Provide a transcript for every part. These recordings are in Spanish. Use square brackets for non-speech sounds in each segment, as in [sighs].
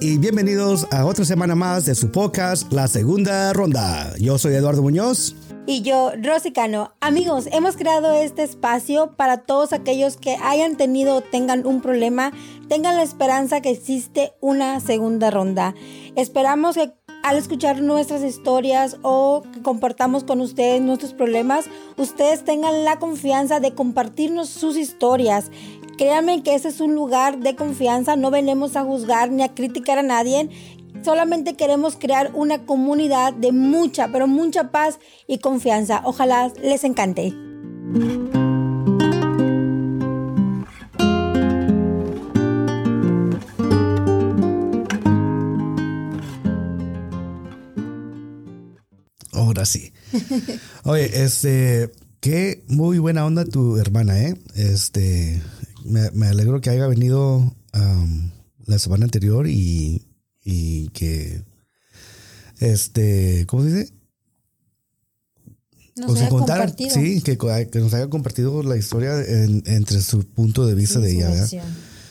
y bienvenidos a otra semana más de su podcast, La Segunda Ronda. Yo soy Eduardo Muñoz. Y yo, Rosy Cano. Amigos, hemos creado este espacio para todos aquellos que hayan tenido o tengan un problema, tengan la esperanza que existe una segunda ronda. Esperamos que al escuchar nuestras historias o que compartamos con ustedes nuestros problemas, ustedes tengan la confianza de compartirnos sus historias. Créanme que ese es un lugar de confianza, no venimos a juzgar ni a criticar a nadie. Solamente queremos crear una comunidad de mucha, pero mucha paz y confianza. Ojalá les encante. Ahora sí. Oye, este, qué muy buena onda tu hermana, ¿eh? Este, me, alegro que haya venido la semana anterior y, y, que, este, ¿cómo se dice? Nos haya compartido. sí, que, nos haya compartido la historia entre su punto de vista de ella,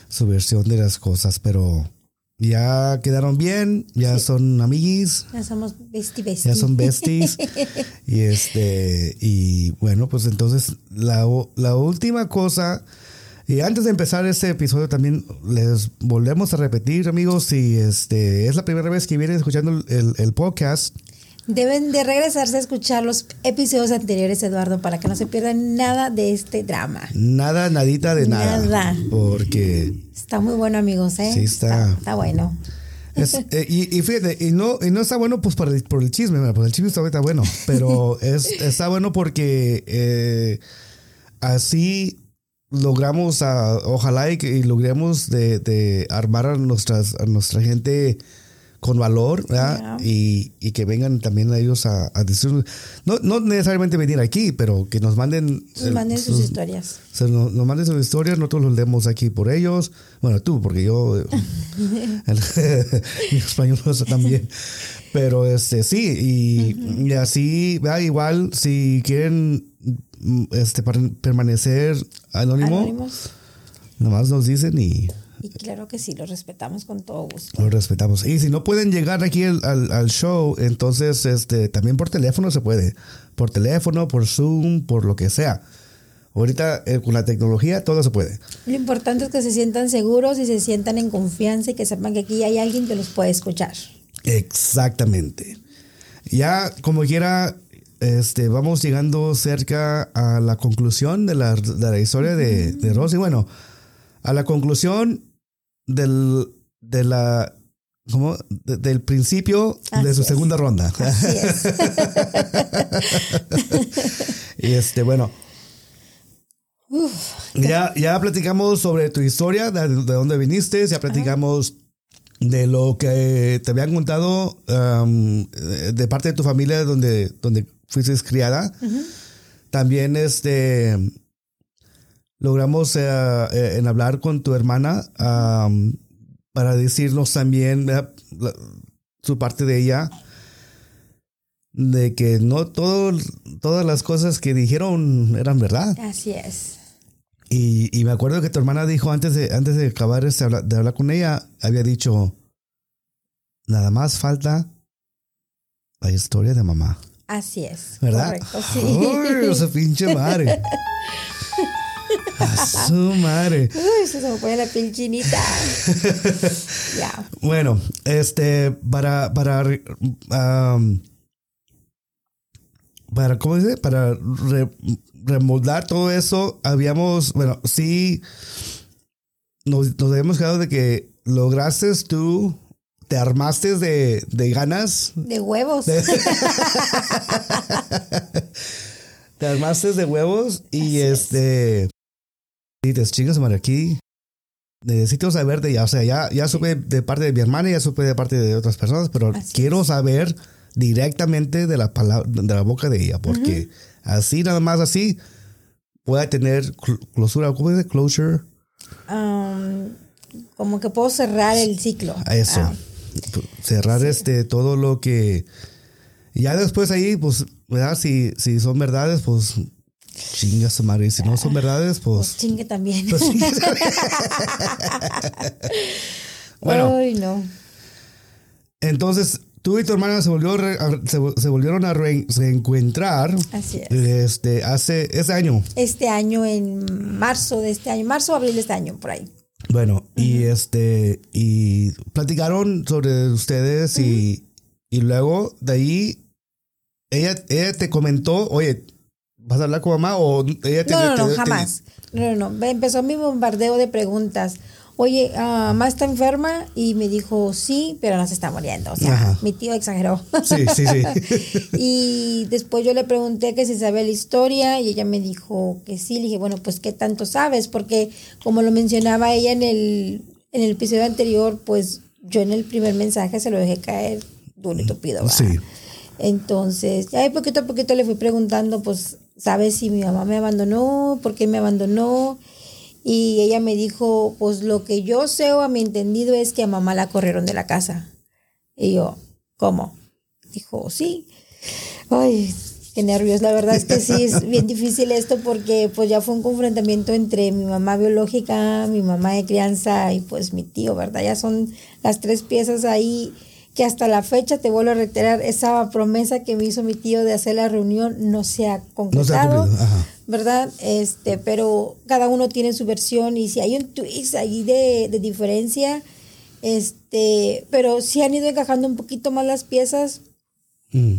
su versión de las cosas, pero ya quedaron bien, ya son amiguis. Ya somos besties, Ya son besties. [laughs] y este, y bueno, pues entonces la, la última cosa, y antes de empezar este episodio también les volvemos a repetir, amigos, si este es la primera vez que vienen escuchando el, el podcast, Deben de regresarse a escuchar los episodios anteriores, Eduardo, para que no se pierdan nada de este drama. Nada, nadita de nada. Nada. Porque... Está muy bueno, amigos, ¿eh? Sí, está. Está, bueno. [laughs] Eh, y, fíjate, y no, y no está bueno pues por el, por el chisme, pues el chisme está, bueno, pero [laughs] es, está bueno porque eh, así logramos, a, ojalá y, y logremos de, de, armar a, nuestras, a nuestra gente con valor, ¿verdad? Y, y, que vengan también a ellos a, decir, no, no, necesariamente venir aquí, pero que nos manden... Nos manden sus, historias. nos, manden sus historias, nosotros los leemos aquí por ellos. Bueno, tú, porque yo... [laughs] [laughs] mi español no sé también. Pero este, sí, y, así, ¿verdad? igual, si quieren este, permanecer anónimo, Anónimos. nomás nos dicen y y claro que sí, lo respetamos con todo gusto. Lo respetamos. Y si no pueden llegar aquí al, al, show, entonces este, también por teléfono se puede. Por teléfono, por Zoom, por lo que sea. Ahorita eh, con la tecnología todo se puede. Lo importante es que se sientan seguros y se sientan en confianza y que sepan que aquí hay alguien que los puede escuchar. Exactamente. Ya como quiera, este, vamos llegando cerca a la conclusión de la, de la historia de, de Rosy. Bueno, a la conclusión del, de la, ¿cómo? del principio de su segunda ronda. Así es. [laughs] y este, bueno. ya, ya platicamos sobre tu historia, de, dónde viniste, ya platicamos de lo que te habían contado um, de parte de tu familia donde, donde fuiste criada. También este logramos eh, eh, en hablar con tu hermana para decirnos también su parte de ella de que no todo, todas las cosas que dijeron eran verdad. Así es. Y, me acuerdo que tu hermana dijo antes de, antes de acabar este, de hablar con ella, había dicho, nada más falta la historia de mamá. Así es. ¿Verdad? Correcto, sí. esa pinche madre. A su madre. Uy, se me pone la pinchinita. [laughs] ya. Bueno, este, para, para, para, ¿cómo dice? Para remoldar todo eso, habíamos, bueno, sí, nos, nos habíamos quedado de que lograste tú te armaste de, de, ganas. De huevos. [laughs] te armaste de huevos y este. Y te chingas, madre, aquí necesito saber de ya, o sea, ya, ya supe de parte de mi hermana, ya supe de parte de otras personas, pero quiero saber directamente de la palabra, de la boca de ella, porque así, nada más así, pueda tener closura, ¿cómo dice? Closure. Um, como que puedo cerrar el ciclo. Eso. Ah. Cerrar este, todo lo que. Ya después ahí, pues, ¿verdad? Si, si son verdades, pues Chinga su madre. Si no son verdades, pues. pues chingue también. Pues [laughs] bueno. Ay, no. Entonces, tú y tu hermana se, volvió se, se volvieron a re- reencuentrar. Así es. Este, hace ese año. Este año, en marzo de este año, marzo o abril de este año, por ahí. Bueno, y este, y platicaron sobre ustedes y, y luego de ahí, ella, ella te comentó, oye, ¿vas a hablar con mamá? O ella te, No, no, no, te- te- jamás. No, no, no. Empezó mi bombardeo de preguntas. Oye, mamá está enferma y me dijo sí, pero no se está muriendo. O sea, Ajá. mi tío exageró. Sí, sí, sí. [laughs] y después yo le pregunté que si sabía la historia y ella me dijo que sí. Le dije, bueno, pues ¿qué tanto sabes? Porque como lo mencionaba ella en el, en el episodio anterior, pues yo en el primer mensaje se lo dejé caer duro y tupido. ¿verdad? Sí. Entonces, ya poquito a poquito le fui preguntando, pues, ¿sabes si mi mamá me abandonó? ¿Por qué me abandonó? Y ella me dijo, pues lo que yo sé o a mi entendido es que a mamá la corrieron de la casa. Y yo, ¿cómo? Dijo, sí. Ay, qué nervios. La verdad es que sí, es [laughs] bien difícil esto porque pues ya fue un confrontamiento entre mi mamá biológica, mi mamá de crianza y pues mi tío, ¿verdad? Ya son las tres piezas ahí que hasta la fecha, te vuelvo a reiterar, esa promesa que me hizo mi tío de hacer la reunión no se ha No se ha concretado. cumplido. Ajá. ¿Verdad? Este, pero cada uno tiene su versión y si hay un twist ahí de, de diferencia, este, pero sí han ido encajando un poquito más las piezas. Mm.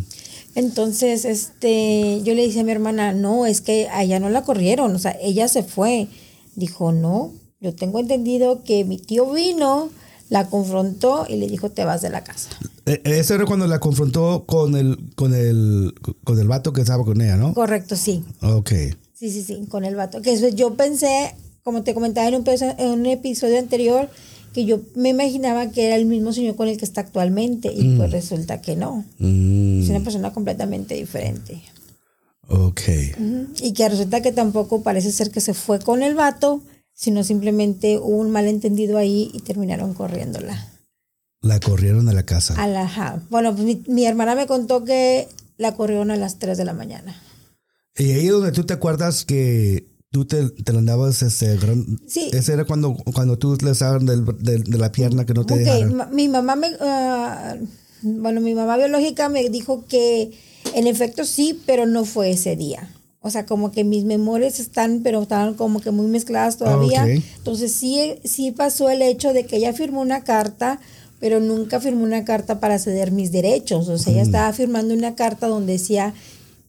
Entonces, este, yo le dije a mi hermana, no, es que a ella no la corrieron, o sea, ella se fue. Dijo, no, yo tengo entendido que mi tío vino, la confrontó y le dijo, te vas de la casa. Eh, Eso era cuando la confrontó con el, con el, con el vato que estaba con ella, ¿no? Correcto, sí. Ok. Sí, sí, sí, con el vato. Que eso yo pensé, como te comentaba en un, peso- en un episodio anterior, que yo me imaginaba que era el mismo señor con el que está actualmente y pues resulta que no. Mm, Es una persona completamente diferente. ok. Y que resulta que tampoco parece ser que se fue con el vato, sino simplemente hubo un malentendido ahí y terminaron corriéndola. La corrieron a la casa. A la, ajá. Bueno, pues mi, mi hermana me contó que la corrieron a las 3 de la mañana. Y ahí es donde tú te acuerdas que tú te, te la andabas ese gran... Sí. Ese era cuando, cuando tú le estaban del- del- de la pierna que no te Ok, dejaron. ma- mi mamá me, ah, bueno, mi mamá biológica me dijo que en efecto sí, pero no fue ese día. O sea, como que mis memorias están, pero estaban como que muy mezcladas todavía. ok. Entonces sí, sí pasó el hecho de que ella firmó una carta, pero nunca firmó una carta para ceder mis derechos. O sea, ella estaba firmando una carta donde decía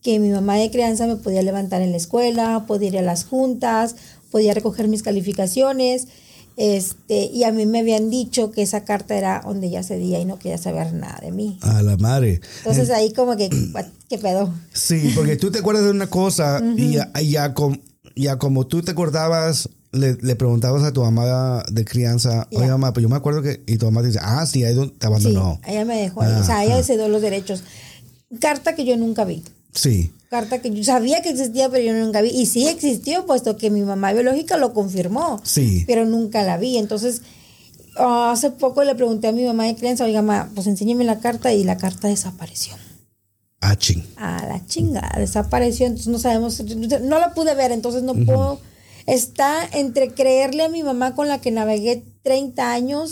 que mi mamá de crianza me podía levantar en la escuela, podía ir a las juntas, podía recoger mis calificaciones. Este, y a mí me habían dicho que esa carta era donde ella cedía y no quería saber nada de mí. A la madre. Entonces ahí como que, ¿qué pedo? Sí, porque tú te acuerdas de una cosa y ya, y ya, com- ya como tú te acordabas, le, le preguntabas a tu mamá de crianza, Ya. oye mamá, pues yo me acuerdo que, y tu mamá te dice, ah, sí, ahí te Sí, abandonó. ella me dejó. O sea, ella cedió los derechos. Carta que yo nunca vi. Sí. Carta que yo sabía que existía, pero yo nunca vi. Y sí existió, puesto que mi mamá biológica lo confirmó. Sí. Pero nunca la vi. Entonces, ah, hace poco le pregunté a mi mamá de crianza, oiga, mamá, pues enséñeme la carta y la carta desapareció. Ah, ching. A la chingada, desapareció. Entonces no sabemos, no la pude ver, entonces no puedo. Está entre creerle a mi mamá con la que navegué 30 años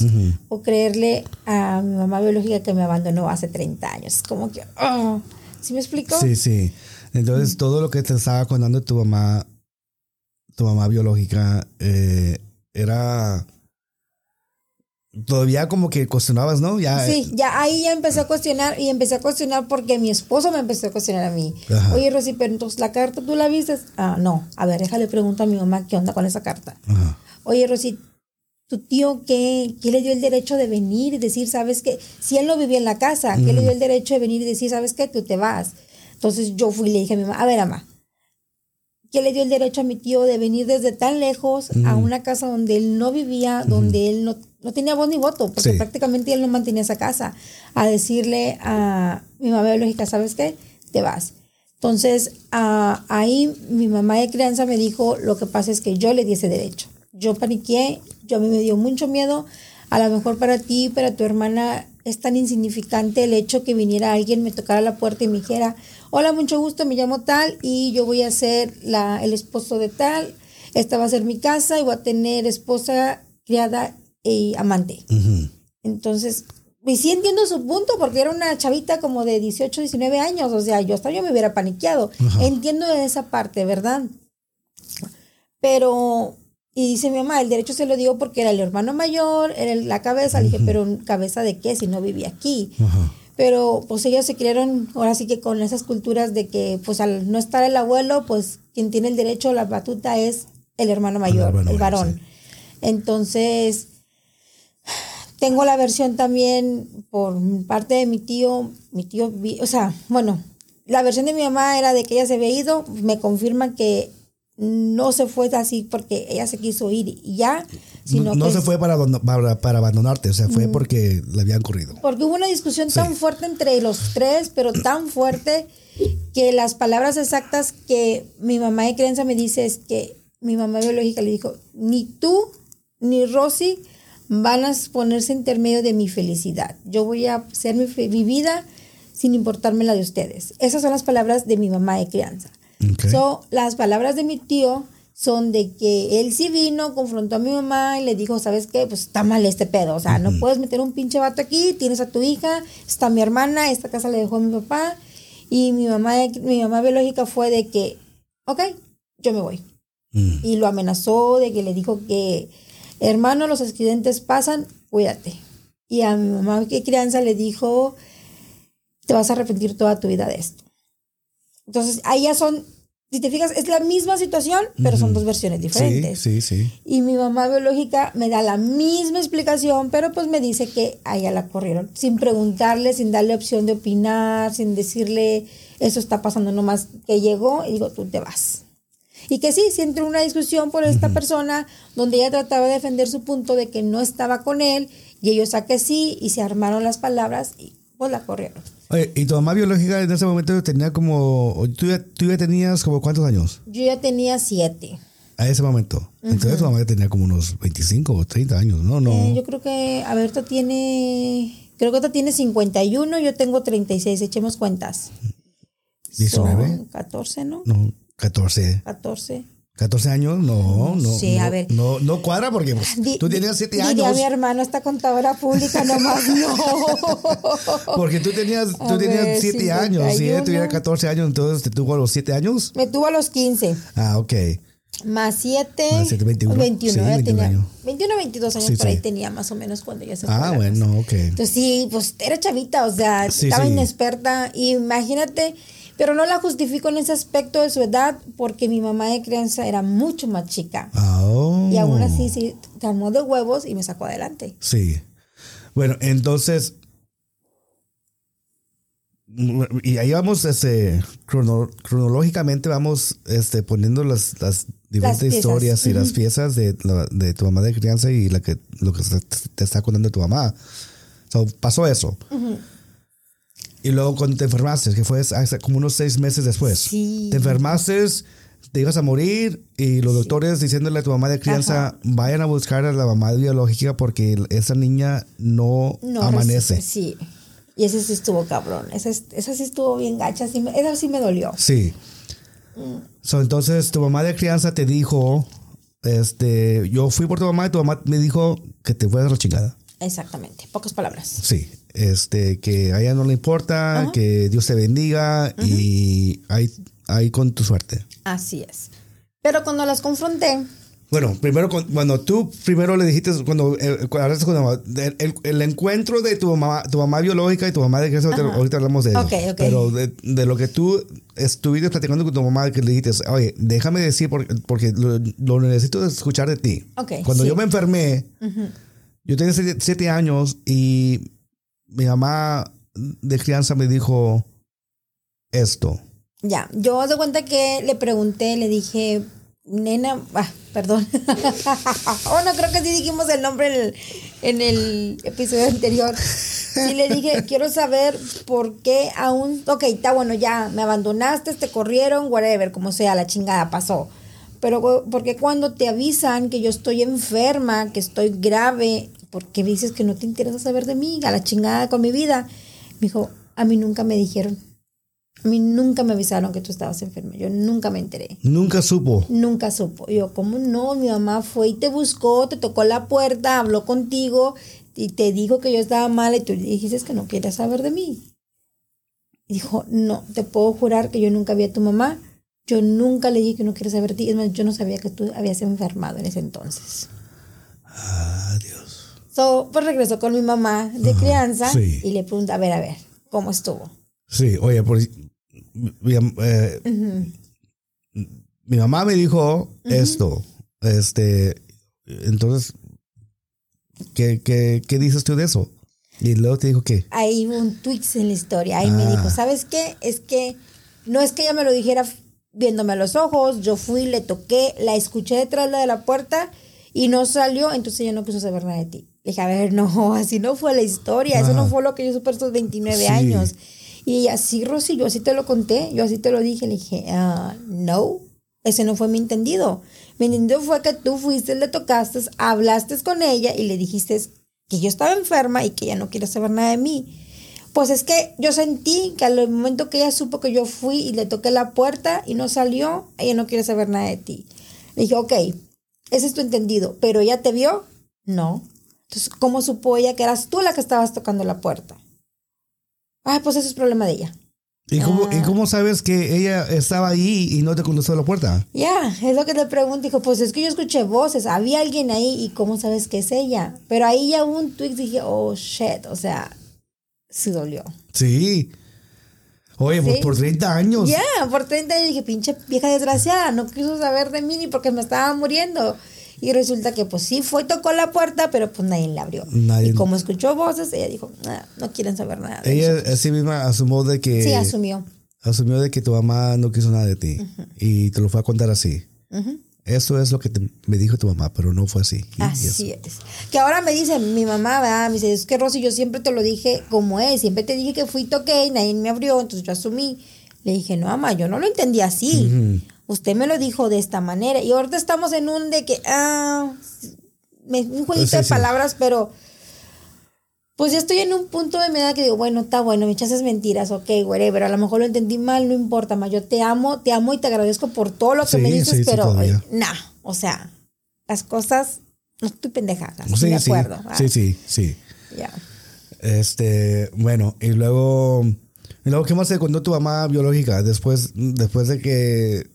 o creerle a mi mamá biológica que me abandonó hace 30 años. Como que, ah, ¿sí me explico? Sí, sí. Entonces, todo lo que te estaba contando tu mamá, tu mamá biológica, eh, era todavía como que cuestionabas, ¿no? Ya, Sí, ya ahí ya empecé a cuestionar y empecé a cuestionar porque mi esposo me empezó a cuestionar a mí. Ajá. Oye, Rosy, pero entonces la carta tú la viste? Ah, no. A ver, déjale preguntar a mi mamá qué onda con esa carta. Ajá. Oye, Rosy, tu tío, ¿qué, ¿qué le dio el derecho de venir y decir, sabes qué? Si él no vivía en la casa, ¿qué le dio el derecho de venir y decir, sabes qué? Tú te vas. Entonces yo fui y le dije a mi mamá, a ver, mamá, ¿qué le dio el derecho a mi tío de venir desde tan lejos a una casa donde él no vivía, donde él no, no tenía voz ni voto, porque Sí. prácticamente él no mantenía esa casa, a decirle a mi mamá biológica, ¿sabes qué? Te vas. Entonces, ah, ahí mi mamá de crianza me dijo, lo que pasa es que yo le di ese derecho. Yo paniqué, yo a mí me dio mucho miedo. A lo mejor para ti, para tu hermana, es tan insignificante el hecho que viniera alguien, me tocara la puerta y me dijera, hola, mucho gusto, me llamo tal y yo voy a ser la, el esposo de tal, esta va a ser mi casa y voy a tener esposa, criada y amante. Entonces, y sí entiendo su punto, porque era una chavita como de 18, 19 años, o sea, yo hasta yo me hubiera paniqueado. Entiendo esa parte, ¿verdad? Pero, y dice mi mamá, el derecho se lo dio porque era el hermano mayor, era la cabeza. Le dije, pero ¿cabeza de qué si no vivía aquí? Pero pues ellos se criaron ahora sí que con esas culturas de que pues al no estar el abuelo, pues quien tiene el derecho, la batuta es el hermano mayor, el, varón. Entonces, tengo la versión también por parte de mi tío, mi tío, o sea, bueno, la versión de mi mamá era de que ella se había ido, me confirma que no se fue así porque ella se quiso ir y ya, sino no, se fue para, para, abandonarte, o sea, fue porque le habían corrido. Porque hubo una discusión tan fuerte entre los tres, pero tan fuerte que las palabras exactas que mi mamá de creencia me dice es que mi mamá biológica le dijo, ni tú ni Rosy van a ponerse intermedio de mi felicidad. Yo voy a hacer mi, vida sin importarme la de ustedes. Esas son las palabras de mi mamá de crianza. So, las palabras de mi tío son de que él sí vino, confrontó a mi mamá y le dijo, ¿sabes qué? Pues está mal este pedo. O sea, no puedes meter un pinche vato aquí, tienes a tu hija, está mi hermana, esta casa le dejó a mi papá. Y mi mamá, mi mamá biológica fue de que, ok, yo me voy. Mm. Y lo amenazó de que le dijo que hermano, los accidentes pasan, cuídate. Y a mi mamá que crianza le dijo, te vas a arrepentir toda tu vida de esto. Entonces, ahí ya son, si te fijas, es la misma situación, pero son dos versiones diferentes. Sí, sí, sí. Y mi mamá biológica me da la misma explicación, pero pues me dice que a ella la corrieron, sin preguntarle, sin darle opción de opinar, sin decirle, eso está pasando nomás que llegó, y digo, tú te vas. Y que sí, si entró una discusión por esta persona donde ella trataba de defender su punto de que no estaba con él y ellos a que sí y se armaron las palabras y pues la corrieron. Oye, ¿y tu mamá biológica en ese momento tenía como, tú ya, tú ya tenías como cuántos años? Yo ya tenía siete. A ese momento. Entonces tu mamá ya tenía como unos 25 o 30 años, ¿no? no. Eh, yo creo que, a ver, tú tiene, creo que tú tiene 51, yo tengo 36, echemos cuentas. 19. 14, ¿no? No. 14. 14. 14 años, no, no. Sí, no, a ver. No, no cuadra porque pues, tú tenías 7 años. Diría mi hermano, esta contadora pública nomás [laughs] no. porque tú tenías, tú tenías 7 años. Si ella tuviera 14 años, entonces te tuvo a los 7 años. Me tuvo a los 15. Ah, ok. Más 7. Más 7, 21. 21, sí, 21 tenía. Años. 21, 22 años sí, por ahí tenía más o menos cuando ya se fue. Ah, bueno, ok. Entonces sí, pues era chavita, o sea, estaba inexperta. Imagínate pero no la justifico en ese aspecto de su edad porque mi mamá de crianza era mucho más chica. Oh. Y aún así sí, calmó de huevos y me sacó adelante. Sí. Bueno, entonces... Y ahí vamos, este, cronológicamente vamos este, poniendo las, las diferentes historias y las piezas de, de, tu mamá de crianza y la que, lo que te, está contando tu mamá. pasó eso. Y luego cuando te enfermaste, que fue como unos seis meses después, te enfermaste, te ibas a morir y los doctores diciéndole a tu mamá de crianza, vayan a buscar a la mamá biológica porque esa niña no, amanece. Sí. Y ese sí estuvo cabrón. Esa, esa sí estuvo bien gacha. Sí esa sí me dolió. Sí. Mm. entonces tu mamá de crianza te dijo, este, yo fui por tu mamá y tu mamá me dijo que te fueras a la chingada. Exactamente, pocas palabras. Sí, este, que a ella no le importa, que Dios te bendiga y ahí, ahí con tu suerte. Así es. Pero cuando las confronté. Bueno, primero, cuando tú primero le dijiste, cuando, eh, el, el, encuentro de tu mamá, tu mamá biológica y tu mamá de que ahorita hablamos de eso. Pero de, de, lo que tú estuviste platicando con tu mamá, que le dijiste, oye, déjame decir porque, porque lo, necesito escuchar de ti. cuando yo me enfermé, yo tenía siete años y mi mamá de crianza me dijo esto. Ya, yo de cuenta que le pregunté, le dije, nena, ah, perdón. [laughs] oh, no, creo que sí dijimos el nombre en el, episodio anterior. Y le dije, quiero saber por qué aún, ok, está bueno, ya me abandonaste, te corrieron, whatever, como sea, la chingada pasó. Pero porque cuando te avisan que yo estoy enferma, que estoy grave, porque dices que no te interesa saber de mí, a la chingada con mi vida. Me dijo, a mí nunca me dijeron. A mí nunca me avisaron que tú estabas enferma. Yo nunca me enteré. Nunca supo. Nunca supo. Yo, ¿cómo no? Mi mamá fue y te buscó, te tocó la puerta, habló contigo, y te dijo que yo estaba mal y tú dijiste que no querías saber de mí. Y dijo, no, te puedo jurar que yo nunca vi a tu mamá. Yo nunca le dije que no quería saber de ti. Es más, yo no sabía que tú habías enfermado en ese entonces. Ah, Dios. So, pues regresó con mi mamá de crianza y le pregunta, a ver, a ver, ¿cómo estuvo? Sí, oye, por, mi, eh, mi mamá me dijo esto. Este, entonces, ¿qué, qué, qué dices tú de eso? Y luego te dijo que. Ahí hubo un tweet en la historia. Ahí me dijo, ah. ¿sabes qué? Es que no es que ella me lo dijera viéndome a los ojos. Yo fui, le toqué, la escuché detrás de la puerta y no salió. Entonces ella no quiso saber nada de ti. Le dije, a ver, [laughs] no, así no fue la historia. Eso no fue lo que yo supe estos 29 años. Y ella, sí, Rosy, yo así te lo conté. Yo así te lo dije. Le dije, ah, no, ese no fue mi entendido. Mi entendido fue que tú fuiste, le tocaste, hablaste con ella y le dijiste que yo estaba enferma y que ella no quiere saber nada de mí. Pues es que yo sentí que al momento que ella supo que yo fui y le toqué la puerta y no salió, ella no quiere saber nada de ti. Le dije, ok, ese es tu entendido, pero ella te vio, no. Entonces, ¿cómo supo ella que eras tú la que estabas tocando la puerta? Ah, pues ese es problema de ella. ¿Y cómo, ¿Y ah. cómo sabes que ella estaba ahí y no te a la puerta? Ya, es lo que te pregunto. Dijo, pues es que yo escuché voces, había alguien ahí y cómo sabes que es ella. Pero ahí ya hubo un tweet dije, oh shit, o sea, sí dolió. Sí. Oye, pues por 30 años. Ya, por 30 años dije, pinche vieja desgraciada, no quiso saber de mí ni porque me estaba muriendo. Y resulta que pues sí fue, tocó la puerta, pero pues nadie la abrió. Y como escuchó voces, ella dijo, no quieren saber nada. De ella así misma asumió de que... Sí, asumió. Asumió de que tu mamá no quiso nada de ti. Y te lo fue a contar así. Eso es lo que me dijo tu mamá, pero no fue así. Así es. Que ahora me dice mi mamá, ¿verdad? Me dice, es que Rosy, yo siempre te lo dije como es. Siempre te dije que fui, toqué y nadie me abrió, entonces yo asumí. Le dije, no, mamá, yo no lo entendí así usted me lo dijo de esta manera. Y ahorita estamos en un de que, ah, un jueguito de palabras, pero pues ya estoy en un punto de mi edad que digo, bueno, está bueno, me echas mentiras, ok, güey, pero a lo mejor lo entendí mal, no importa más. Yo te amo, te amo y te agradezco por todo lo que me dices, pero no, o sea, las cosas, no estoy pendeja, estoy de acuerdo. Sí, sí, sí. Ya. Este, bueno, y luego, y luego, ¿qué más te contó tu mamá biológica después, después de que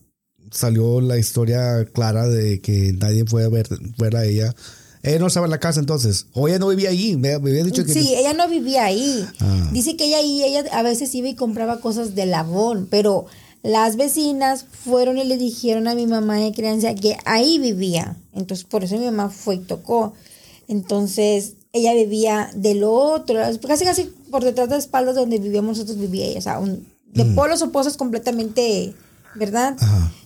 salió la historia clara de que nadie fue a ver, a ella. Ella no estaba en la casa entonces. O ella no vivía ahí. Me, había dicho que. Sí, ella no vivía ahí. Ah. Dice que ella ahí, ella a veces iba y compraba cosas de labón, pero las vecinas fueron y le dijeron a mi mamá de crianza que ahí vivía. Entonces, por eso mi mamá fue y tocó. Entonces, ella vivía del otro, casi casi por detrás de espaldas donde vivíamos nosotros vivía ella. O sea, de mm. polos opuestos completamente ¿verdad?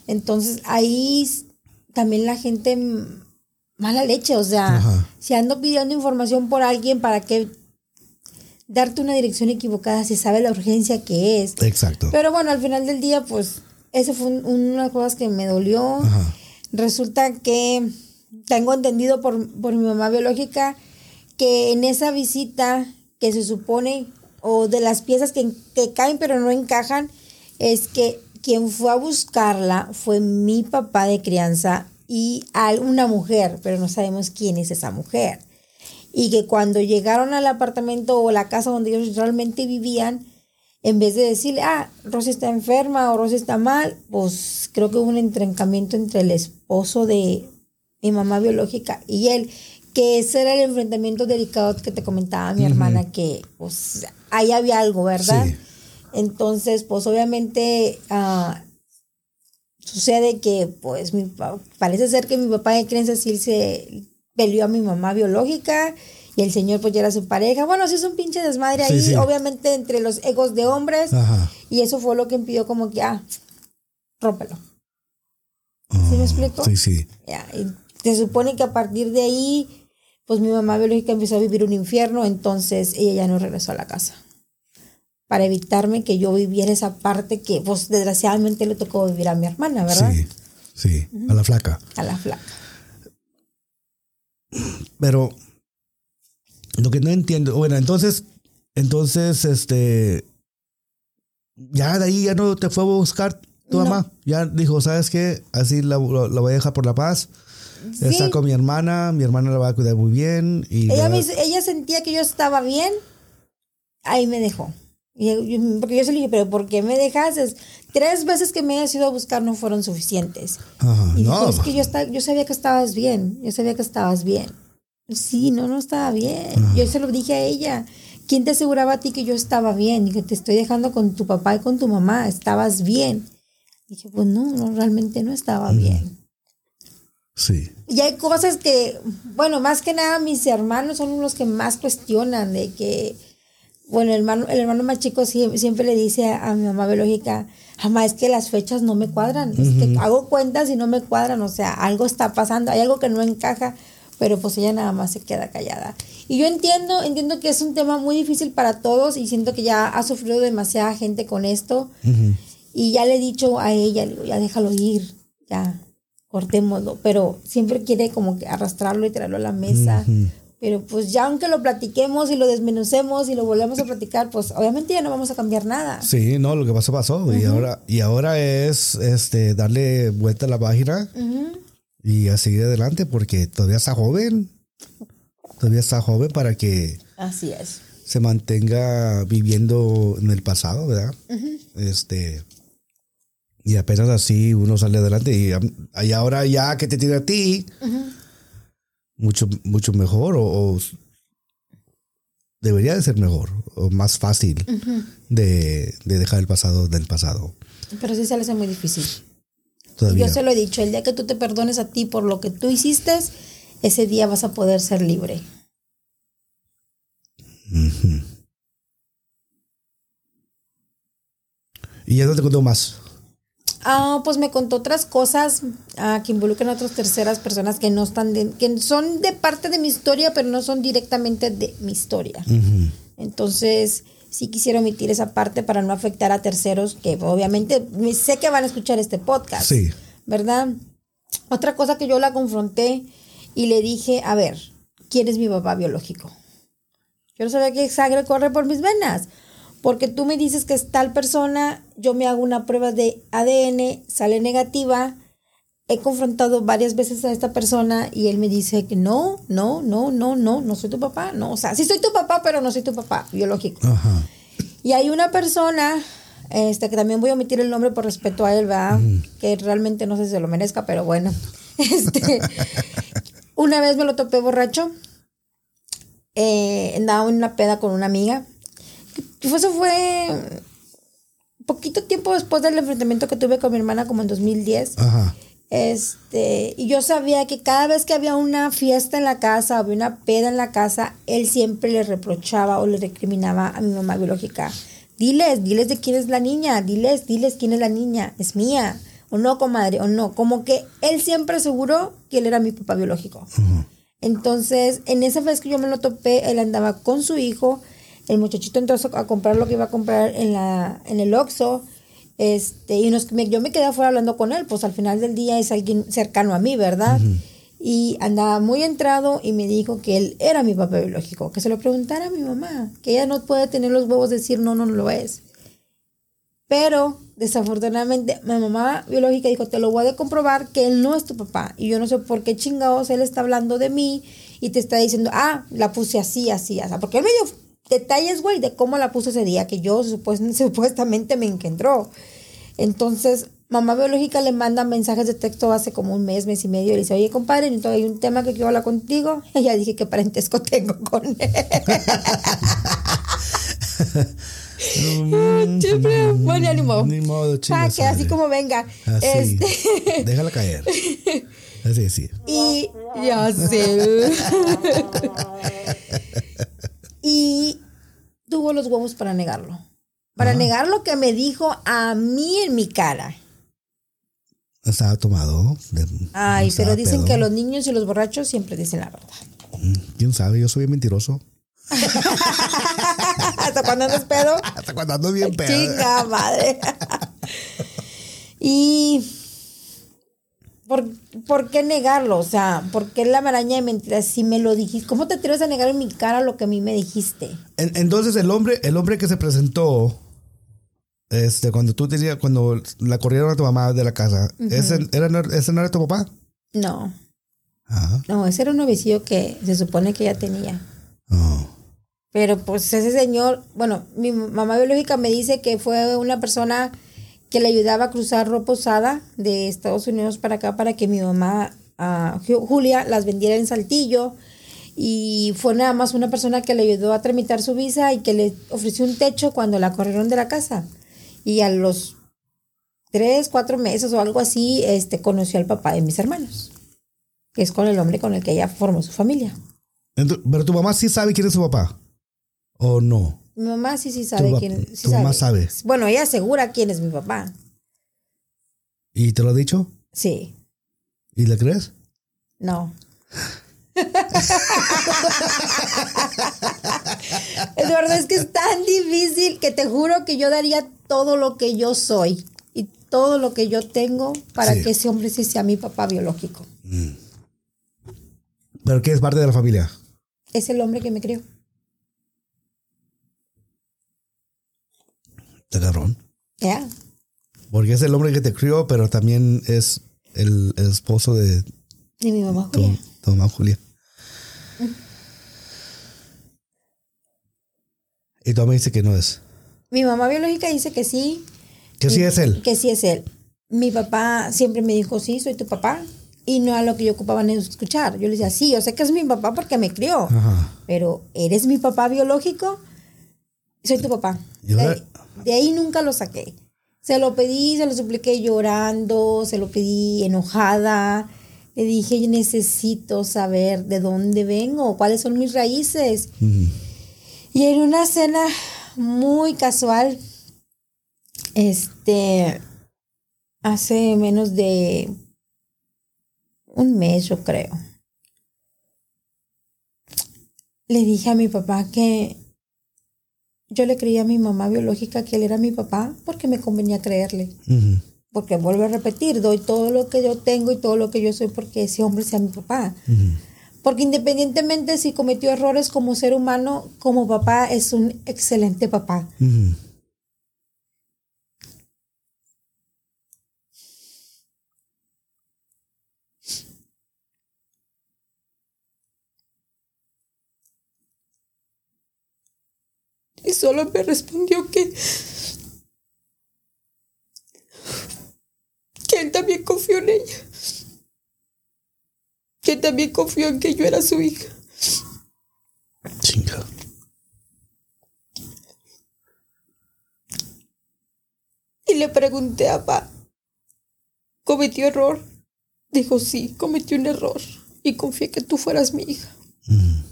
Entonces ahí también la gente mala leche, o sea, si ando pidiendo información por alguien para que darte una dirección equivocada si sabe la urgencia que es. Exacto. Pero bueno, al final del día, pues, ese fue una de las cosas que me dolió. Resulta que tengo entendido por, por mi mamá biológica que en esa visita que se supone, o de las piezas que, que caen pero no encajan, es que quien fue a buscarla fue mi papá de crianza y una mujer, pero no sabemos quién es esa mujer. Y que cuando llegaron al apartamento o la casa donde ellos realmente vivían, en vez de decirle, ah, Rosy está enferma o Rosy está mal, pues creo que hubo un entrencamiento entre el esposo de mi mamá biológica y él, que ese era el enfrentamiento delicado que te comentaba mi hermana, que pues ahí había algo, ¿verdad? Sí. Entonces, pues obviamente ah, sucede que, pues, mi, parece ser que mi papá de creencia sí se peleó a mi mamá biológica y el señor pues ya era su pareja. Bueno, sí es un pinche desmadre ahí, obviamente entre los egos de hombres. Y eso fue lo que impidió como que, ah, rómpelo. ¿Sí me ah, explico? Sí, sí. se supone que a partir de ahí, pues mi mamá biológica empezó a vivir un infierno, entonces ella ya no regresó a la casa para evitarme que yo viviera esa parte que, pues, desgraciadamente le tocó vivir a mi hermana, ¿verdad? Sí, sí, a la flaca. A la flaca. Pero lo que no entiendo, bueno, entonces, entonces, este, ya de ahí ya no te fue a buscar tu mamá. Ya dijo, ¿sabes qué? Así la, la, voy a dejar por la paz. Está con mi hermana, mi hermana la va a cuidar muy bien. Y ella, me ella sentía que yo estaba bien, ahí me dejó. Y porque yo se le dije, pero ¿por qué me dejaste? Tres veces que me hayas ido a buscar no fueron suficientes. Ajá, Y no. dijo, es que yo, esta- yo sabía que estabas bien, yo sabía que estabas bien. Sí, no, no estaba bien. Yo se lo dije a ella. ¿Quién te aseguraba a ti que yo estaba bien? Y que te estoy dejando con tu papá y con tu mamá, estabas bien. Dije, pues no, no, realmente no estaba bien. Sí. Y hay cosas que, bueno, más que nada mis hermanos son los que más cuestionan de que, bueno, el hermano, el hermano más chico sie- siempre, le dice a, a mi mamá biológica, jamás es que las fechas no me cuadran, es que hago cuentas y no me cuadran, o sea, algo está pasando, hay algo que no encaja, pero pues ella nada más se queda callada. Y yo entiendo, entiendo que es un tema muy difícil para todos y siento que ya ha sufrido demasiada gente con esto. Y ya le he dicho a ella, ya déjalo ir, ya, cortémoslo. Pero siempre quiere como que arrastrarlo y traerlo a la mesa. Pero pues ya aunque lo platiquemos y lo desmenucemos y lo volvemos a platicar, pues obviamente ya no vamos a cambiar nada. Sí, no, lo que pasó, pasó. Y ahora, y ahora es este darle vuelta a la página y a seguir adelante porque todavía está joven. Todavía está joven para que Así es. se mantenga viviendo en el pasado, ¿verdad? Este. Y apenas así uno sale adelante. Y, y ahora ya que te tiene a ti, mucho, mucho mejor o, o debería de ser mejor o más fácil de, de dejar el pasado del pasado. Pero sí se le hace muy difícil. Todavía. Yo se lo he dicho, el día que tú te perdones a ti por lo que tú hiciste, ese día vas a poder ser libre. Y ya no te cuento más. Ah, pues me contó otras cosas ah, que involucran a otras terceras personas que no están de- que son de parte de mi historia, pero no son directamente de mi historia. Entonces, sí quisiera omitir esa parte para no afectar a terceros que obviamente me- sé que van a escuchar este podcast. Sí. ¿Verdad? Otra cosa que yo la confronté y le dije, a ver, ¿quién es mi papá biológico? Yo no sabía que sangre corre por mis venas. Porque tú me dices que es tal persona, yo me hago una prueba de ADN, sale negativa. He confrontado varias veces a esta persona y él me dice que no, no, no, no, no, no soy tu papá. No, o sea, sí soy tu papá, pero no soy tu papá biológico. Ajá. Y hay una persona, este, que también voy a omitir el nombre por respeto a él, ¿verdad? Que realmente no sé si se lo merezca, pero bueno. [laughs] Este, una vez me lo topé borracho. Eh, andaba en una peda con una amiga. Y Eso fue poquito tiempo después del enfrentamiento que tuve con mi hermana, como en 2010. Ajá. Este, y yo sabía que cada vez que había una fiesta en la casa, había una peda en la casa, él siempre le reprochaba o le recriminaba a mi mamá biológica. Diles, diles de quién es la niña, diles, diles quién es la niña, es mía, o no, comadre, o no. Como que él siempre aseguró que él era mi papá biológico. Entonces, en esa vez que yo me lo topé, él andaba con su hijo, el muchachito entró a comprar lo que iba a comprar en, la, en el Oxxo, este, y nos, me- yo me quedé afuera hablando con él, pues al final del día es alguien cercano a mí, ¿verdad? Y andaba muy entrado y me dijo que él era mi papá biológico, que se lo preguntara a mi mamá, que ella no puede tener los huevos de decir no, no, no lo es. Pero desafortunadamente mi mamá biológica dijo, te lo voy a comprobar que él no es tu papá. Y yo no sé por qué chingados él está hablando de mí y te está diciendo, ah, la puse así, así, así. Porque él me dio detalles, güey, de cómo la puse ese día que yo supues- [laughs] supuestamente me engendró. Entonces, mamá biológica le manda mensajes de texto hace como un mes, mes y medio. Y le dice, oye, compadre, entonces hay un tema que quiero hablar contigo. [laughs] Y ya dije qué parentesco tengo con él. [laughs] Siempre, bueno, ni modo. Ni modo, Ah, chinga que así como venga. Así. Este, Déjala caer. Así, sí. y ya sé. Y tuvo los huevos para negarlo. Para negar lo que me dijo a mí en mi cara. Estaba tomado. de- Ay, estaba pero dicen pedo. que los niños y los borrachos siempre dicen la verdad. Mm, ¿Quién sabe? Yo soy bien mentiroso. [laughs] Hasta cuando andas pedo. [laughs] Hasta cuando ando bien pedo. Chinga madre. [laughs] y ¿por, ¿por qué negarlo? O sea, ¿por qué la maraña de mentiras? Si me lo dijiste, ¿cómo te atreves a negar en mi cara lo que a mí me dijiste? En- Entonces el hombre, el hombre que se presentó, este, cuando tú tenías, cuando la corrieron a tu mamá de la casa, ese, era, no- ese no era tu papá. No. Ajá. No, ese era un novicillo que se supone que ella tenía. Oh. Pero pues ese señor, bueno, mi mamá biológica me dice que fue una persona que le ayudaba a cruzar ropa usada de Estados Unidos para acá para que mi mamá, ah, Ju- Julia, las vendiera en Saltillo. Y fue nada más una persona que le ayudó a tramitar su visa y que le ofreció un techo cuando la corrieron de la casa. Y a los tres, cuatro meses o algo así, este, conoció al papá de mis hermanos, que es con el hombre con el que ella formó su familia. Pero tu mamá sí sabe quién es su papá. ¿O no? Mi mamá sí, sí sabe Tu, quién sí tu mamá sabe. Bueno, ella asegura quién es mi papá. ¿Y te lo ha dicho? Sí, ¿Y le crees? no. [laughs] Eduardo, es que es tan difícil que te juro que yo daría todo lo que yo soy y todo lo que yo tengo para Sí. que ese hombre sí sea mi papá biológico. ¿Pero qué es parte de la familia? Es el hombre que me crió. Está cabrón. Ya. Porque es el hombre que te crió, pero también es el, el esposo de Y mi mamá tu, Julia. tu mamá Julia. Y tu mamá dice que no es. Mi mamá biológica dice que sí, Que sí es él. que sí es él. Mi papá siempre me dijo, sí, soy tu papá. Y no a lo que yo ocupaba ni escuchar. Yo le decía, sí, yo sé que es mi papá porque me crió. Ajá. Pero, ¿eres mi papá biológico? Soy tu papá. Y De, ahí- nunca lo saqué. Se lo pedí, se lo supliqué llorando, se lo pedí enojada. Le dije, yo necesito saber de dónde vengo, cuáles son mis raíces. Y en una cena muy casual, este, hace menos de un mes, yo creo, le dije a mi papá que yo le creía a mi mamá biológica que él era mi papá porque me convenía creerle. Porque vuelvo a repetir, doy todo lo que yo tengo y todo lo que yo soy porque ese hombre sea mi papá. Porque independientemente si cometió errores como ser humano, como papá es un excelente papá. Solo me respondió que que él también confió en ella. Que él también confió en que yo era su hija. Chinga. Y le pregunté a papá, ¿cometió error? Dijo, sí, cometió un error. Y confié que tú fueras mi hija. Ujú.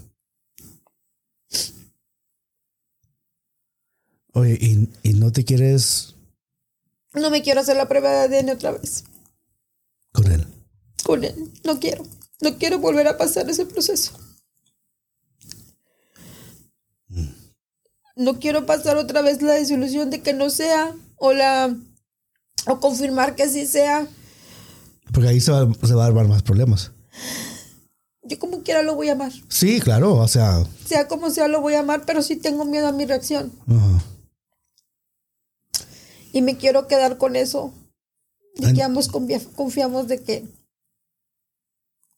Oye, ¿y, y no te quieres No me quiero hacer la prueba de ADN otra vez con él? con él. No quiero. No quiero volver a pasar ese proceso. No quiero pasar otra vez la desilusión de que no sea o la o confirmar que sí sea. Porque ahí se va, se va a armar más problemas. Yo como quiera lo voy a amar. Sí, claro, o sea. Sea como sea lo voy a amar, pero sí tengo miedo a mi reacción. ajá. Y me quiero quedar con eso. De que ambos confia- confiamos de que,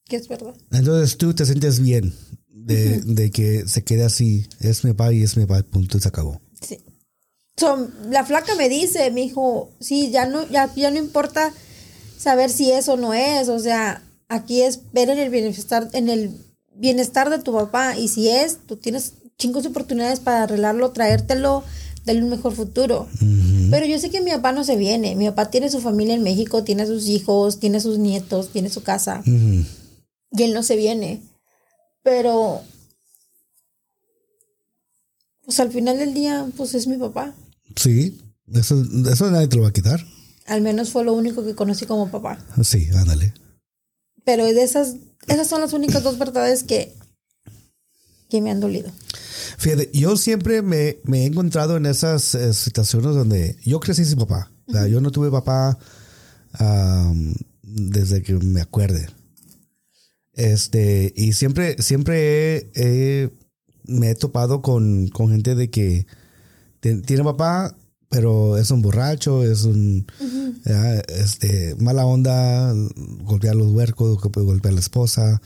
que es verdad. Entonces tú te sientes bien de, de que se quede así. Es mi papá y es mi papá, punto, y se acabó. Sí. So, la flaca me dice, me dijo, sí, ya no, ya, ya no importa saber si es o no es. O sea, aquí es ver en el bienestar, en el bienestar de tu papá. Y si es, tú tienes chingos de oportunidades para arreglarlo, traértelo, darle un mejor futuro. Pero yo sé que mi papá no se viene. Mi papá tiene su familia en México, tiene a sus hijos, tiene a sus nietos, tiene su casa. Y él no se viene. Pero, pues al final del día, pues es mi papá. Sí, eso, eso nadie te lo va a quitar. Al menos fue lo único que conocí como papá. Sí, ándale. Pero de esas, esas son las únicas dos verdades que, que me han dolido. Fíjate, yo siempre me, me he encontrado en esas eh, situaciones donde yo crecí sin papá. O sea, yo no tuve papá desde que me acuerde. Este, y siempre, siempre he- he- me he topado con, con gente de que te- tiene papá, pero es un borracho, es un ya, este, mala onda, golpea a los huercos, golpea a la esposa.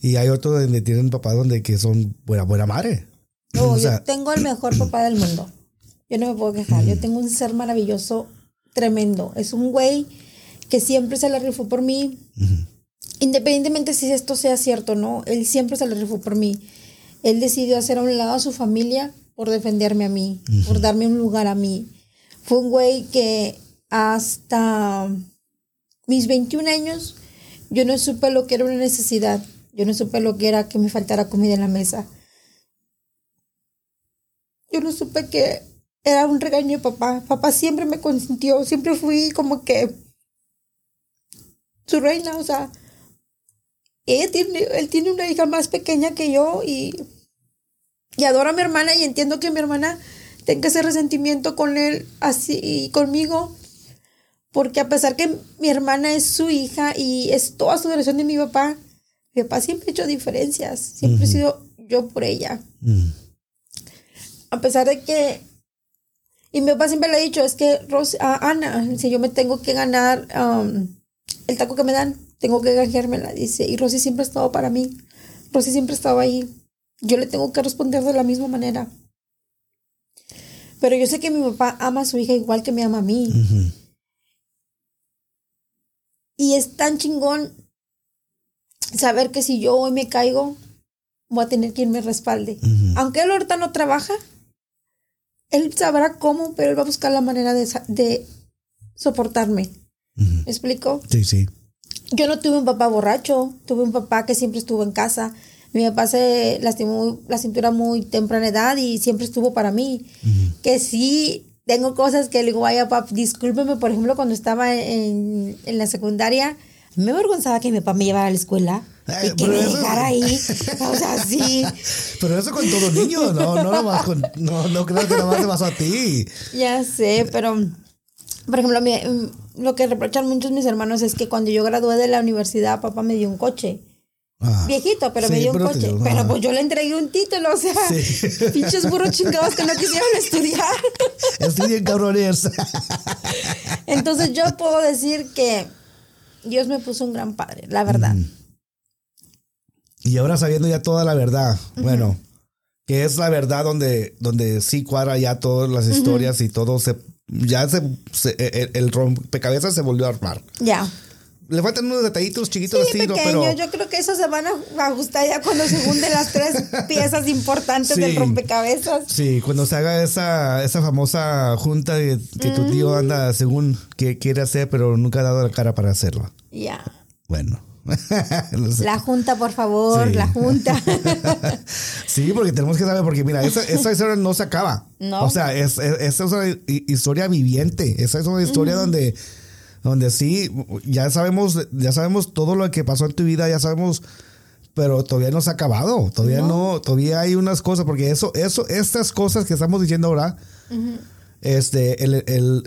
Y hay otro donde tienen papá donde que son buena, buena madre. No, O yo tengo el mejor papá del mundo. Yo no me puedo quejar. Yo tengo un ser maravilloso, tremendo. Es un güey que siempre se la rifó por mí. Independientemente si esto sea cierto o no, él siempre se la rifó por mí. Él decidió hacer a un lado a su familia por defenderme a mí, por darme un lugar a mí. Fue un güey que hasta mis 21 años yo no supe lo que era una necesidad. Yo no supe lo que era que me faltara comida en la mesa. Yo no supe que era un regaño de papá. Papá siempre me consintió, siempre fui como que su reina, o sea, él tiene, él tiene una hija más pequeña que yo y, y adora a mi hermana y entiendo que mi hermana tenga ese resentimiento con él así y conmigo. Porque a pesar que mi hermana es su hija y es toda su relación de mi papá, mi papá siempre ha hecho diferencias. Siempre he sido yo por ella. mm, A pesar de que. Y mi papá siempre le ha dicho: es que Ros- a Ana, si yo me tengo que ganar um, el taco que me dan, tengo que ganármela, dice. Y Rosy siempre ha estado para mí. Rosy siempre ha estado ahí. Yo le tengo que responder de la misma manera. Pero yo sé que mi papá ama a su hija igual que me ama a mí. Y es tan chingón saber que si yo hoy me caigo, voy a tener quien me respalde. Aunque él ahorita no trabaja, él sabrá cómo, pero él va a buscar la manera de, de soportarme. ¿Me explico? Sí, sí. Yo no tuve un papá borracho, tuve un papá que siempre estuvo en casa. Mi papá se lastimó la cintura muy temprana edad y siempre estuvo para mí. Que sí, tengo cosas que le digo, vaya, pap, discúlpeme, por ejemplo, cuando estaba en, en la secundaria, me avergonzaba que mi papá me llevara a la escuela Y que pero me eso- dejara ahí. O sea, sí, [laughs] Pero eso con todo niño, no, no nomás con, no, no creo que nomás te pasó a ti. ya sé, pero, por ejemplo, mi- mm, lo que reprochan muchos mis hermanos es que cuando yo gradué de la universidad, papá me dio un coche. Ah. Viejito, pero Sí, me dio un pero coche. pero ajá. pues yo le entregué un título, o sea, Sí. [laughs] pinches burros chingados que no quisieron estudiar. [laughs] Estudien cabrones. Entonces yo puedo decir que Dios me puso un gran padre, la verdad. Y ahora sabiendo ya toda la verdad, bueno, que es la verdad donde, donde sí cuadra ya todas las historias y todo se, ya se, se- el, el rompecabezas se volvió a armar. Ya. Le faltan unos detallitos chiquitos Sí, así, ¿no? pequeño, Pero yo creo que eso se van a ajustar ya cuando se junden las tres [laughs] piezas importantes Sí. del rompecabezas. sí, cuando se haga esa, esa famosa junta de, que tu tío anda según que quiere hacer, pero nunca ha dado la cara para hacerlo. Ya. Bueno. [laughs] No. La junta, por favor, Sí. la junta. [laughs] Sí, porque tenemos que saber, porque mira, esa, esa historia no se acaba. No. O sea, es, es- esa es una hi- historia viviente. Esa es una historia donde, donde sí, ya sabemos, ya sabemos todo lo que pasó en tu vida, ya sabemos, pero todavía no se ha acabado. Todavía no, todavía hay unas cosas, porque eso, eso, estas cosas que estamos diciendo ahora, este, el, el,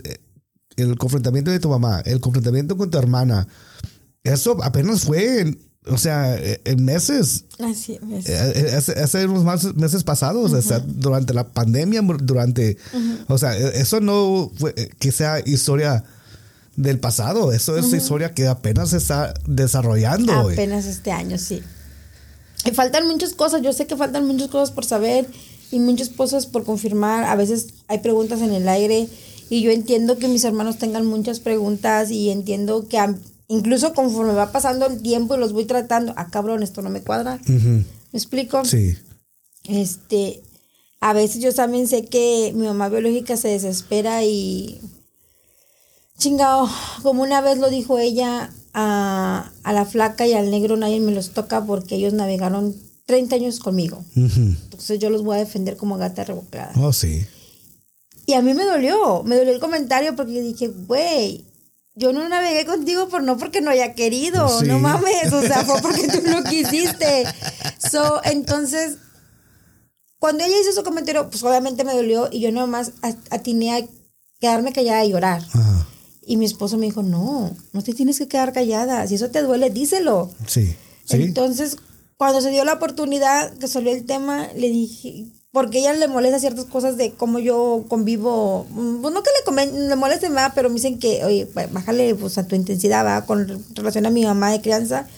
el confrontamiento de tu mamá, el confrontamiento con tu hermana, eso apenas fue, en- o sea, en meses. Así es. Eh, Hace, hace unos meses pasados, o sea, durante la pandemia, durante, o sea, eh, eso no fue eh, que sea historia del pasado, eso es historia que apenas se está desarrollando. Apenas este año, sí. Y faltan muchas cosas, yo sé que faltan muchas cosas por saber y muchas cosas por confirmar. A veces hay preguntas en el aire y yo entiendo que mis hermanos tengan muchas preguntas y entiendo que incluso conforme va pasando el tiempo y los voy tratando, ah cabrón, esto no me cuadra. ¿Me explico? Sí. Este, a veces yo también sé que mi mamá biológica se desespera y chingado, como una vez lo dijo ella, a, a la flaca y al negro nadie me los toca porque ellos navegaron 30 años conmigo. Ujú. Entonces yo los voy a defender como gata rebocada. Oh, sí. Y a mí me dolió, me dolió el comentario porque dije, güey, yo no navegué contigo por no porque no haya querido, Sí. no mames, o sea, fue porque tú no quisiste. So, entonces, cuando ella hizo su comentario, pues obviamente me dolió y yo nomás atiné a quedarme callada y llorar. Ajá. Y mi esposo me dijo, no, no te tienes que quedar callada, si eso te duele, díselo. Sí. Sí. Entonces, cuando se dio la oportunidad que salió el tema, le dije, porque ella le molesta ciertas cosas de cómo yo convivo. Pues no que le, comen- le moleste más, pero me dicen que, oye, bájale pues, a tu intensidad, va, con relación a mi mamá de crianza.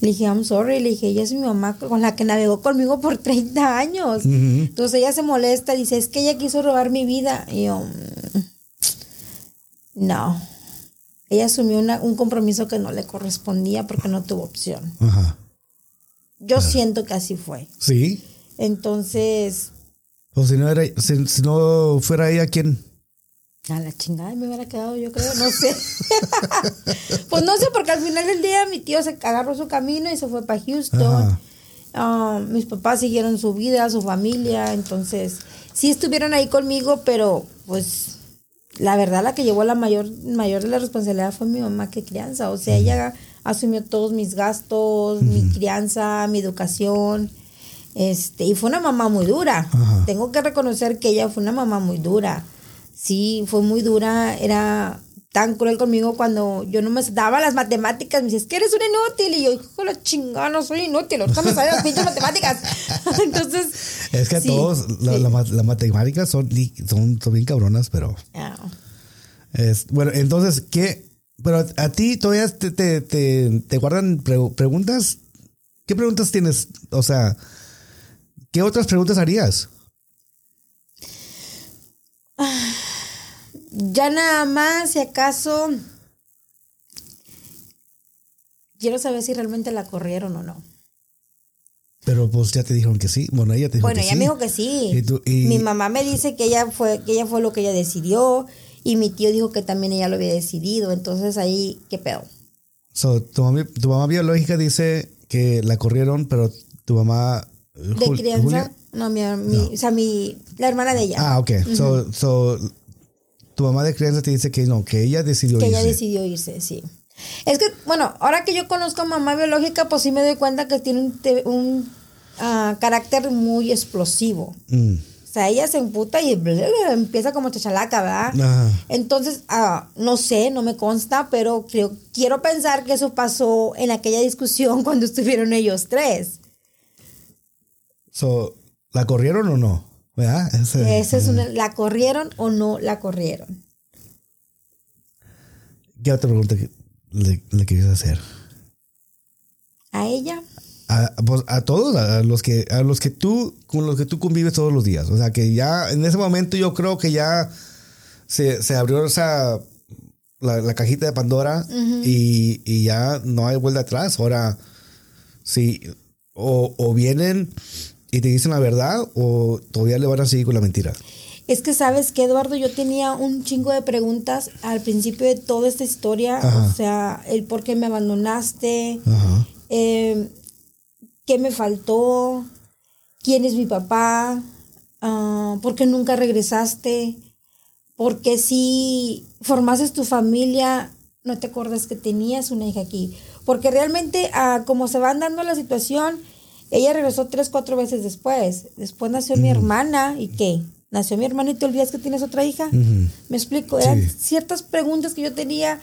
Le dije, I'm sorry. Le dije, ella es mi mamá con la que navegó conmigo por 30 años. Entonces ella se molesta, dice, es que ella quiso robar mi vida. Y yo, "Mm, no. Ella asumió una- un compromiso que no le correspondía porque no tuvo opción. Ajá. Yo siento que así fue. Sí. Entonces, O si no, era, si, si no fuera ella, ¿quién? a la chingada me hubiera quedado, yo creo, no sé. [laughs] pues no sé, porque al final del día mi tío se agarró su camino y se fue para Houston. Ah, mis papás siguieron su vida, su familia, entonces sí estuvieron ahí conmigo, pero pues la verdad la que llevó la mayor, mayor de la responsabilidad fue mi mamá que crianza. O sea, ella asumió todos mis gastos, mi crianza, mi educación. Este, y fue una mamá muy dura. Ajá. Tengo que reconocer que ella fue una mamá muy dura. Sí, fue muy dura, era tan cruel conmigo cuando yo no me daba las matemáticas, me decía, es que eres un inútil. Y yo, hijo la chingada, no soy inútil, ahorita me salen las pinches [laughs] matemáticas. [laughs] Entonces. Es que a sí, todos, la, sí. la ma- las matemáticas son, son, son bien cabronas, pero. Ah. Es, bueno, entonces, ¿qué? Pero a, a ti todavía te, te, te, te guardan pre- preguntas. ¿Qué preguntas tienes? O sea, ¿qué otras preguntas harías? [sighs] Ya nada más, si acaso. Quiero saber si realmente la corrieron o no. Pero pues ya te dijeron que sí. Bueno, ella te dijo Bueno, que ella sí. me dijo que sí. Y tú- y- Mi mamá me dice que ella fue, que ella fue lo que ella decidió. Y mi tío dijo que también ella lo había decidido. Entonces ahí, ¿qué pedo? So, tu, mamá, tu mamá biológica dice que la corrieron, pero tu mamá. ¿De Jul- crianza? Julia- No, mi, mi- o sea, mi, la hermana de ella. Ah, ok. so, so, tu mamá de crianza te dice que no, que ella decidió que ella irse. decidió irse, sí. Es que, bueno, ahora que yo conozco a mamá biológica, pues sí me doy cuenta que tiene un, un ah, carácter muy explosivo. Mm. O sea, ella se emputa y empieza como chachalaca, ¿verdad? Ajá. Entonces, ah, no sé, no me consta, pero creo, quiero pensar que eso pasó en aquella discusión [laughs] cuando estuvieron ellos tres. So, ¿La corrieron o no? ¿Verdad? Ese- Esa es una, ¿La corrieron o no la corrieron? ¿Qué otra pregunta que le, le querías hacer? ¿A ella? A, pues, a todos, a los que a los que tú con los que tú convives todos los días. O sea, que ya en ese momento yo creo que ya se, se abrió esa la, la cajita de Pandora y, y ya no hay vuelta atrás. Ahora, sí, o, o vienen y te dicen la verdad o todavía le van a seguir con la mentira. Es que sabes que Eduardo, yo tenía un chingo de preguntas al principio de toda esta historia, Ajá. o sea, el por qué me abandonaste, Ajá. eh, qué me faltó, quién es mi papá, Ah, por qué nunca regresaste, por qué si formaste tu familia no te acuerdas que tenías una hija aquí, porque realmente ah, como se van dando la situación, ella regresó tres, cuatro veces después, después nació mi hermana y qué, nació mi hermana y te olvidas que tienes otra hija, me explico, eran Sí. ciertas preguntas que yo tenía,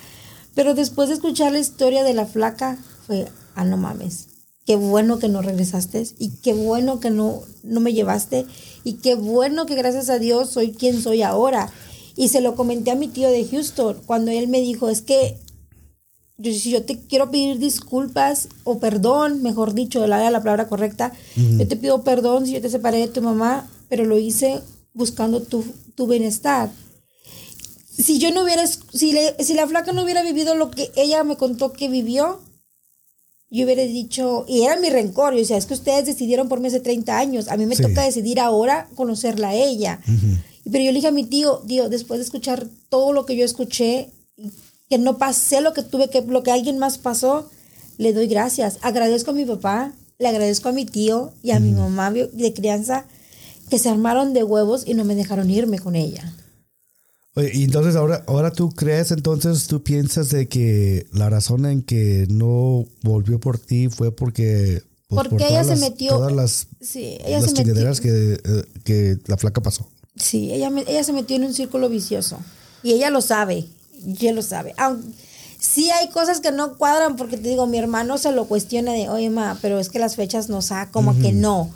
pero después de escuchar la historia de la flaca, fue, ah, no mames, qué bueno que no regresaste y qué bueno que no, no me llevaste y qué bueno que gracias a Dios soy quien soy ahora. Y se lo comenté a mi tío de Houston cuando él me dijo, es que yo, si yo te quiero pedir disculpas o perdón, mejor dicho, la, la palabra correcta, yo te pido perdón si yo te separé de tu mamá, pero lo hice buscando tu, tu bienestar si yo no hubiera, si, le- si la flaca no hubiera vivido lo que ella me contó que vivió, yo hubiera dicho, y era mi rencor, yo decía, es que ustedes decidieron por mí hace 30 años, a mí me Sí. toca decidir ahora conocerla a ella. Pero yo le dije a mi tío, tío, después de escuchar todo lo que yo escuché, que no pasé lo que tuve, que lo que alguien más pasó, le doy gracias. Agradezco a mi papá, le agradezco a mi tío y a mi mamá de crianza que se armaron de huevos y no me dejaron irme con ella. Oye, y entonces ahora, ahora tú crees, entonces tú piensas de que la razón en que no volvió por ti fue porque... pues, Porque por ella se las- metió- Todas las, Sí, ella las se metió. que, eh, que la flaca pasó. Sí, ella, ella se metió en un círculo vicioso. Y ella lo sabe. Y ella lo sabe. Aun- sí hay cosas que no cuadran porque te digo, mi hermano se lo cuestiona de, oye, ma, pero es que las fechas no sa, como que no.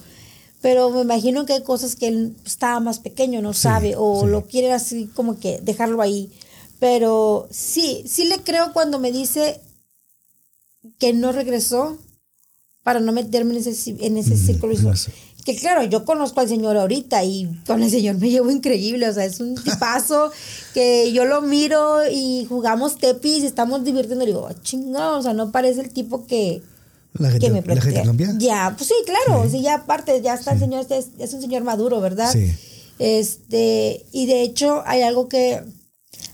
Pero me imagino que hay cosas que él estaba más pequeño, no sabe, o sí. lo quiere así como que dejarlo ahí. Pero sí, sí le creo cuando me dice que no regresó para no meterme en ese, en ese círculo. Que claro, yo conozco al señor ahorita y con el señor me llevo increíble, o sea, es un [laughs] tipazo que yo lo miro y jugamos tepis y estamos divirtiendo y digo, "Ah, chingado, o sea, no parece el tipo que, La gente, que me la gente cambia. Ya, pues sí, claro, sí, ya aparte, ya está el señor, este es, es un señor maduro, ¿verdad? Sí. Este, y de hecho hay algo que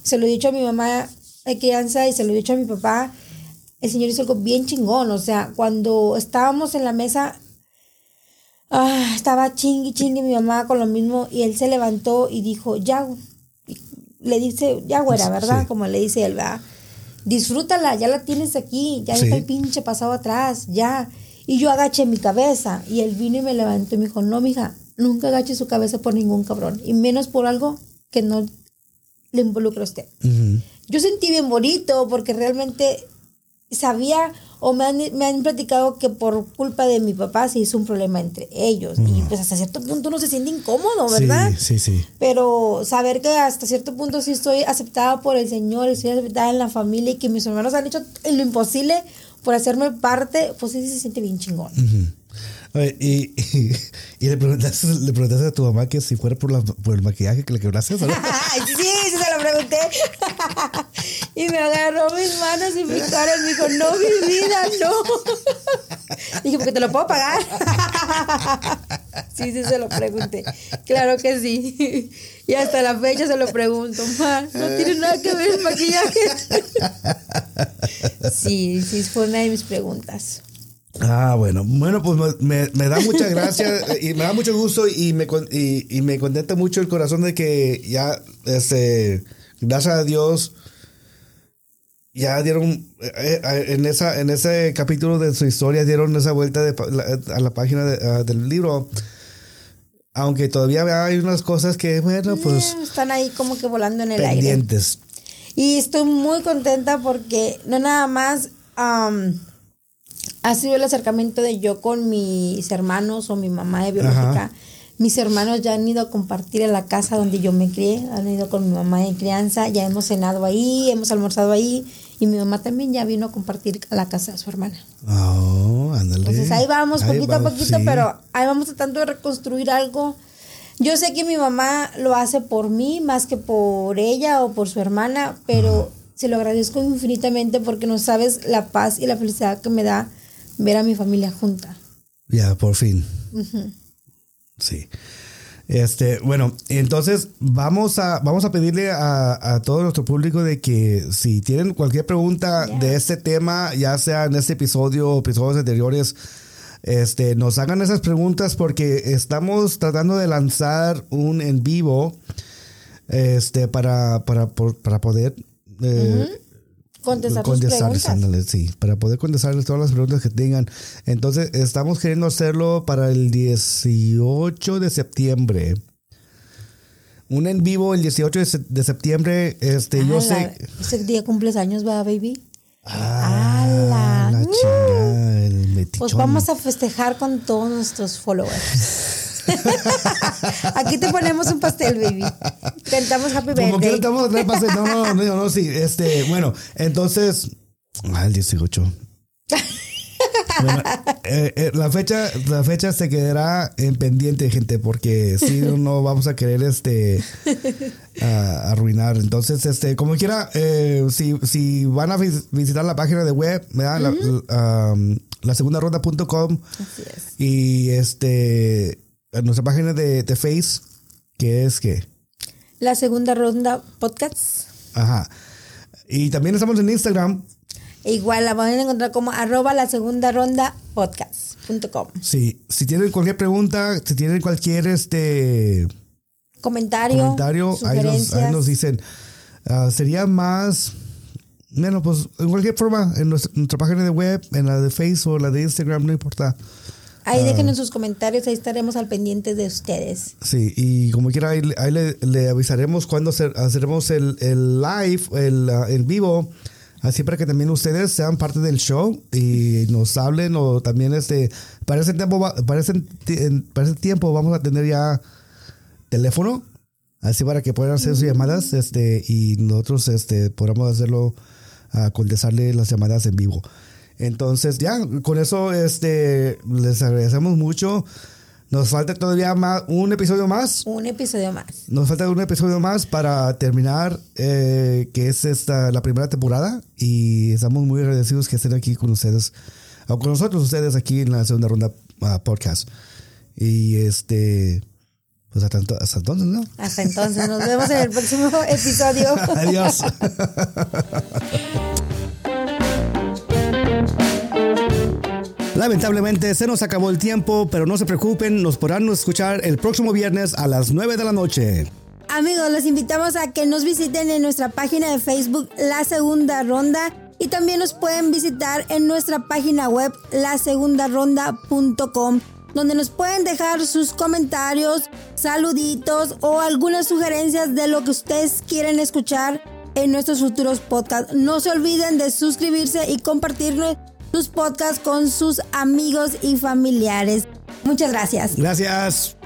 se lo he dicho a mi mamá de crianza y se lo he dicho a mi papá. El señor hizo algo bien chingón, o sea, cuando estábamos en la mesa, ah, estaba chingui chingue mi mamá con lo mismo y él se levantó y dijo, ya, le dice, ya güera, ¿verdad? Sí. Como le dice él, ¿verdad? Disfrútala, ya la tienes aquí, ya Sí. está el pinche pasado atrás, ya. Y yo agaché mi cabeza y él vino y me levantó y me dijo, no, mija, nunca agache su cabeza por ningún cabrón y menos por algo que no le involucra a usted. Yo sentí bien bonito porque realmente sabía o me han, me han platicado que por culpa de mi papá se hizo un problema entre ellos y pues hasta cierto punto uno se siente incómodo, ¿verdad? Sí, sí, sí. Pero saber que hasta cierto punto sí estoy aceptada por el Señor, estoy aceptada en la familia y que mis hermanos han hecho lo imposible por hacerme parte, pues sí se siente bien chingón. Ujú. Oye, y, y, [laughs] y le, preguntaste, le preguntaste a tu mamá que si fuera por, la, por el maquillaje que le quebraste, ¿sabes? [laughs] Sí, y me agarró mis manos y mi cara y me dijo, no, mi vida, no. Dije, porque te lo puedo pagar. sí, sí se lo pregunté. Claro que sí. Y hasta la fecha se lo pregunto, ma, no tiene nada que ver el maquillaje. sí, sí, fue una de mis preguntas. Ah, bueno. Bueno, pues me, da muchas gracias y me da mucho gusto y me, y me contenta mucho el corazón de que ya, este, gracias a Dios, ya dieron, eh, eh, en, esa, en ese capítulo de su historia, dieron esa vuelta de a la página de- del libro. Aunque todavía hay unas cosas que, bueno, pues, Eh, Están ahí como que volando en el aire. pendientes. Y estoy muy contenta porque no nada más ha sido el acercamiento de yo con mis hermanos o mi mamá de biológica. Ajá. Mis hermanos ya han ido a compartir a la casa donde yo me crié, han ido con mi mamá de crianza, ya hemos cenado ahí, hemos almorzado ahí y mi mamá también ya vino a compartir a la casa de su hermana. Oh, ándale. Entonces ahí vamos, Ahí poquito a poquito, sí. pero ahí vamos tratando de reconstruir algo. Yo sé que mi mamá lo hace por mí más que por ella o por su hermana, pero se lo agradezco infinitamente porque no sabes la paz y la felicidad que me da ver a mi familia junta. Ya, por fin. Sí. Este, bueno, entonces vamos a, vamos a pedirle a, a todo nuestro público de que si tienen cualquier pregunta de este tema, ya sea en este episodio o episodios anteriores, este, nos hagan esas preguntas porque estamos tratando de lanzar un en vivo este, para, para, por- para poder eh, Contestar tus contestarles, preguntas. ándale, sí, para poder contestarles todas las preguntas que tengan. Entonces, estamos queriendo hacerlo para el 18 de septiembre. Un en vivo el 18 de, se- de septiembre. Este, yo Ah, sé. la- Ese día cumples años, ¿va, baby? Ah, ¡Hala! la Uh. chingada, el. Pues vamos a festejar con todos nuestros followers. [laughs] [laughs] Aquí te ponemos un pastel, baby. Cantamos Happy Como que Birthday. estamos a traer pastel. No, no, no, no, sí. Este, bueno, entonces. Ah, el 18. Bueno, eh, eh, la fecha, la fecha se quedará en pendiente, gente, porque si no vamos a querer este a- arruinar. Entonces, este, como quiera, eh, si, si van a vis- visitar la página de web, ¿verdad? la, um, la segunda ronda.com Así es. y este en nuestra página de, de Face, que es que La segunda ronda podcast. Ajá. Y también estamos en Instagram. E igual la van a encontrar como arroba la segunda ronda podcast.com. Sí, si tienen cualquier pregunta, si tienen cualquier este Comentario, comentario, ahí nos, ahí nos dicen. Ah, sería más, bueno, pues en cualquier forma, en nuestra, nuestra página de web, en la de Facebook o la de Instagram, no importa. Ahí Ah. déjenos sus comentarios, ahí estaremos al pendiente de ustedes. Sí, y como quiera, ahí, ahí le, le avisaremos cuando hacer- haremos el, el live, el ah, en vivo, Así para que también ustedes sean parte del show y nos hablen o también este para ese tiempo para ese, para ese tiempo vamos a tener ya teléfono así para que puedan hacer sus llamadas este y nosotros este podamos hacerlo a contestarle las llamadas en vivo. Entonces ya con eso este les agradecemos mucho. Nos falta todavía más un episodio más. Un episodio más. Nos falta un episodio más para terminar, eh, que es esta la primera temporada. Y estamos muy agradecidos que estén aquí con ustedes, o con nosotros ustedes aquí en la segunda ronda ah, podcast. Y este, pues hasta, hasta entonces, ¿no? Hasta entonces, nos vemos en el próximo [laughs] episodio. Adiós. [laughs] Lamentablemente se nos acabó el tiempo, pero no se preocupen, nos podrán escuchar el próximo viernes a las 9 de la noche. Amigos, los invitamos a que nos visiten en nuestra página de Facebook La Segunda Ronda y también nos pueden visitar en nuestra página web lasegundaronda.com donde nos pueden dejar sus comentarios, saluditos o algunas sugerencias de lo que ustedes quieren escuchar en nuestros futuros podcasts. No se olviden de suscribirse y compartir sus podcasts con sus amigos y familiares. Muchas gracias. Gracias.